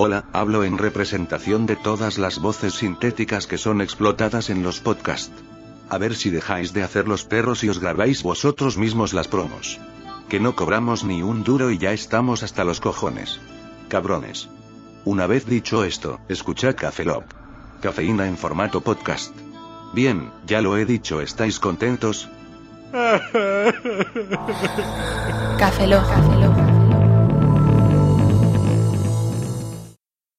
Hola, hablo en representación de todas las voces sintéticas que son explotadas en los podcasts. A ver si dejáis de hacer los perros y os grabáis vosotros mismos las promos. Que no cobramos ni un duro y ya estamos hasta los cojones. Cabrones. Una vez dicho esto, escuchad Cafelop. Cafeína en formato podcast. Bien, ya lo he dicho, ¿estáis contentos? Café Lock.